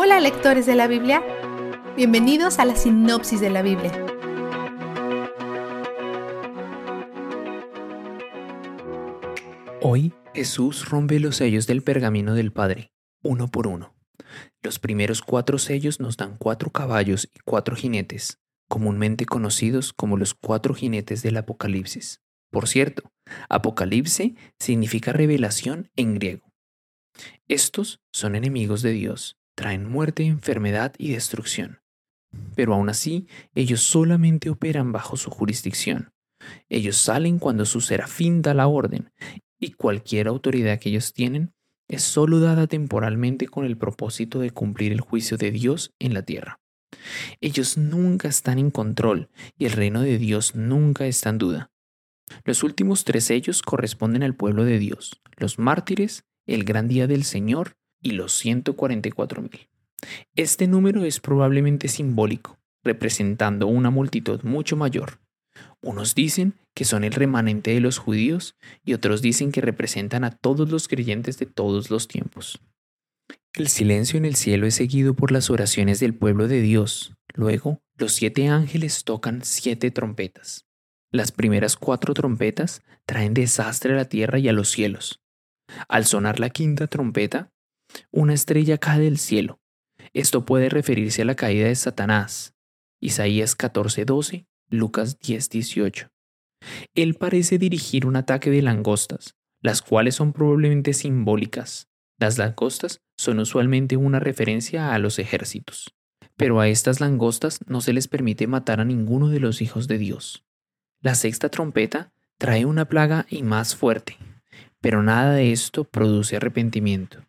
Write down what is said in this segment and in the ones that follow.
Hola lectores de la Biblia, bienvenidos a la sinopsis de la Biblia. Hoy Jesús rompe los sellos del pergamino del Padre, uno por uno. Los primeros cuatro sellos nos dan cuatro caballos y cuatro jinetes, comúnmente conocidos como los cuatro jinetes del Apocalipsis. Por cierto, Apocalipse significa revelación en griego. Estos son enemigos de Dios, traen muerte, enfermedad y destrucción. Pero aún así, ellos solamente operan bajo su jurisdicción. Ellos salen cuando su serafín da la orden, y cualquier autoridad que ellos tienen es solo dada temporalmente con el propósito de cumplir el juicio de Dios en la tierra. Ellos nunca están en control y el reino de Dios nunca está en duda. Los últimos tres sellos corresponden al pueblo de Dios, los mártires, el gran día del Señor y los 144.000. Este número es probablemente simbólico, representando una multitud mucho mayor. Unos dicen que son el remanente de los judíos y otros dicen que representan a todos los creyentes de todos los tiempos. El silencio en el cielo es seguido por las oraciones del pueblo de Dios. Luego, los siete ángeles tocan siete trompetas. Las primeras cuatro trompetas traen desastre a la tierra y a los cielos. Al sonar la quinta trompeta, una estrella cae del cielo. Esto puede referirse a la caída de Satanás. Isaías 14:12, Lucas 10:18. Él parece dirigir un ataque de langostas, las cuales son probablemente simbólicas. Las langostas son usualmente una referencia a los ejércitos. Pero a estas langostas no se les permite matar a ninguno de los hijos de Dios. La sexta trompeta trae una plaga y más fuerte, pero nada de esto produce arrepentimiento.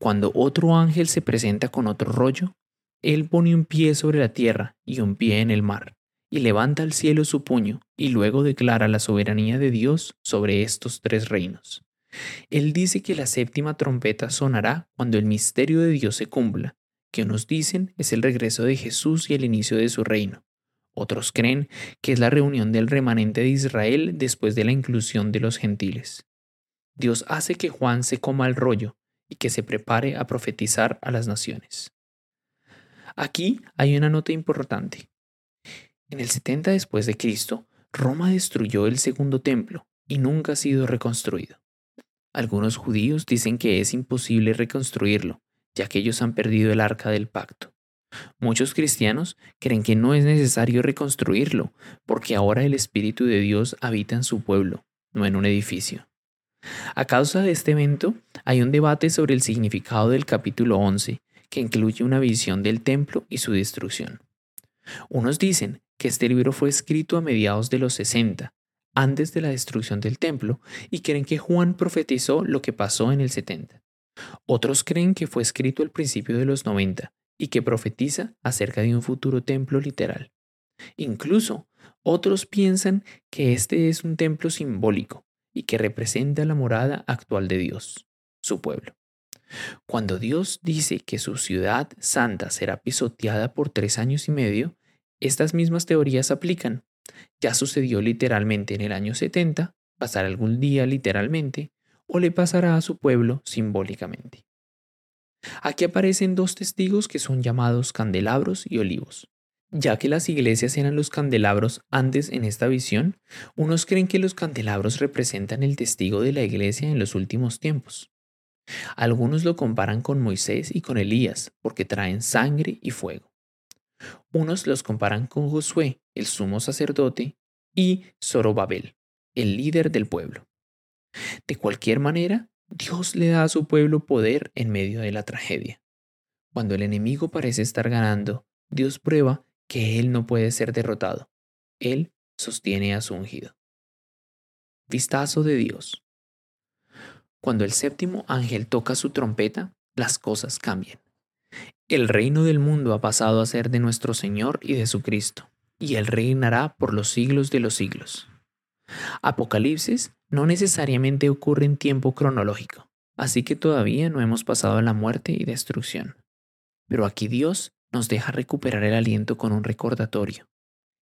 Cuando otro ángel se presenta con otro rollo, él pone un pie sobre la tierra y un pie en el mar, y levanta al cielo su puño, y luego declara la soberanía de Dios sobre estos tres reinos. Él dice que la séptima trompeta sonará cuando el misterio de Dios se cumpla, que unos dicen es el regreso de Jesús y el inicio de su reino. Otros creen que es la reunión del remanente de Israel después de la inclusión de los gentiles. Dios hace que Juan se coma el rollo y que se prepare a profetizar a las naciones. Aquí hay una nota importante. En el 70 después de Cristo, Roma destruyó el segundo templo y nunca ha sido reconstruido. Algunos judíos dicen que es imposible reconstruirlo, ya que ellos han perdido el arca del pacto. Muchos cristianos creen que no es necesario reconstruirlo, porque ahora el Espíritu de Dios habita en su pueblo, no en un edificio. A causa de este evento, hay un debate sobre el significado del capítulo 11, que incluye una visión del templo y su destrucción. Unos dicen que este libro fue escrito a mediados de los 60, antes de la destrucción del templo, y creen que Juan profetizó lo que pasó en el 70. Otros creen que fue escrito al principio de los 90 y que profetiza acerca de un futuro templo literal. Incluso, otros piensan que este es un templo simbólico, y que representa la morada actual de Dios, su pueblo. Cuando Dios dice que su ciudad santa será pisoteada por tres años y medio, estas mismas teorías aplican. Ya sucedió literalmente en el año 70, pasará algún día literalmente, o le pasará a su pueblo simbólicamente. Aquí aparecen dos testigos que son llamados candelabros y olivos. Ya que las iglesias eran los candelabros antes en esta visión, unos creen que los candelabros representan el testigo de la iglesia en los últimos tiempos. Algunos lo comparan con Moisés y con Elías porque traen sangre y fuego. Unos los comparan con Josué, el sumo sacerdote, y Zorobabel, el líder del pueblo. De cualquier manera, Dios le da a su pueblo poder en medio de la tragedia. Cuando el enemigo parece estar ganando, Dios prueba que Él no puede ser derrotado. Él sostiene a su ungido. Vistazo de Dios. Cuando el séptimo ángel toca su trompeta, las cosas cambian. El reino del mundo ha pasado a ser de nuestro Señor y de su Cristo, y Él reinará por los siglos de los siglos. Apocalipsis no necesariamente ocurre en tiempo cronológico, así que todavía no hemos pasado a la muerte y destrucción. Pero aquí Dios nos deja recuperar el aliento con un recordatorio.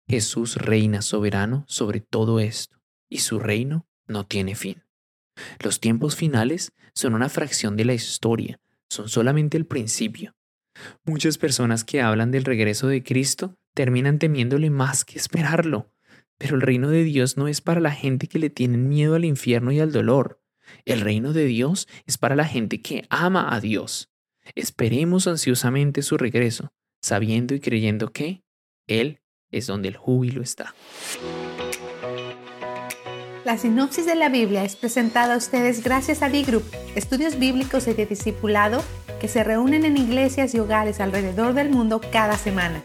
Jesús reina soberano sobre todo esto, y su reino no tiene fin. Los tiempos finales son una fracción de la historia, son solamente el principio. Muchas personas que hablan del regreso de Cristo terminan temiéndole más que esperarlo. Pero el reino de Dios no es para la gente que le tienen miedo al infierno y al dolor. El reino de Dios es para la gente que ama a Dios. Esperemos ansiosamente su regreso, sabiendo y creyendo que Él es donde el júbilo está. La sinopsis de la Biblia es presentada a ustedes gracias a B-Group, estudios bíblicos y de discipulado que se reúnen en iglesias y hogares alrededor del mundo cada semana.